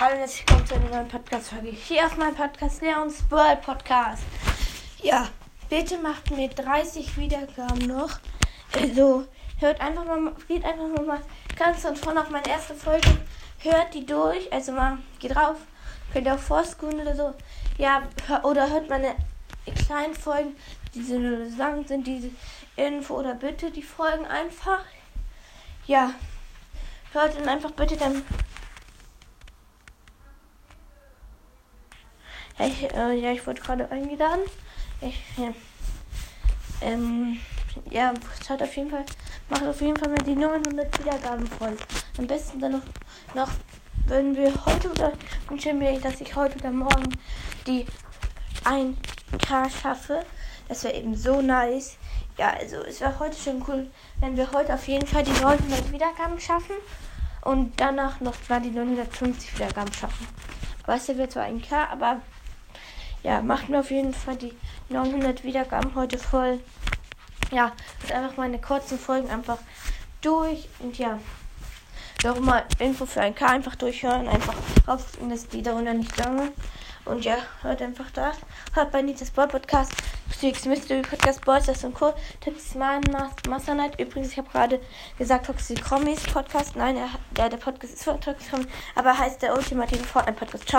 Hallo und herzlich willkommen zu einer neuen Podcast-Folge. Hier auf meinem Podcast, Leons World Podcast. Ja, bitte macht mir 30 Wiedergaben noch. Also, hört einfach mal, geht einfach mal ganz von vorne auf meine erste Folge. Hört die durch, also mal, geht drauf. Könnt ihr auch vorscrollen oder so. Ja, oder hört meine kleinen Folgen, die so lang sind, diese Info oder bitte die Folgen einfach. Ja, hört dann einfach bitte dann Ich, äh, ja, ich wurde gerade eingeladen. Ich, ja. Ähm, ja, hat auf jeden Fall, macht auf jeden Fall mal die 900 Wiedergaben voll. Am besten dann noch, noch wenn wir heute oder wünschen wir, dass ich heute oder morgen die 1K schaffe. Das wäre eben so nice. Ja, also es wäre heute schon cool, wenn wir heute auf jeden Fall die 900 Wiedergaben schaffen und danach noch mal die 950 Wiedergaben schaffen. Weißt du, wird zwar ein K, aber ja, macht mir auf jeden Fall die 900 Wiedergaben heute voll. Ja, und einfach meine kurzen Folgen einfach durch. Und ja, noch mal Info für ein K einfach durchhören. Einfach auf in das Lied darunter nicht lange. Und ja, hört einfach das. Hört bei Nitas Ball Podcast. Six Mystery Podcast Boys, das und Co. Tipps Master Night. Übrigens, ich habe gerade gesagt, Toxic Commies Podcast. Nein, der, der Podcast ist von Toxic Commies, aber heißt der ultimative Fortnite Podcast. Ciao.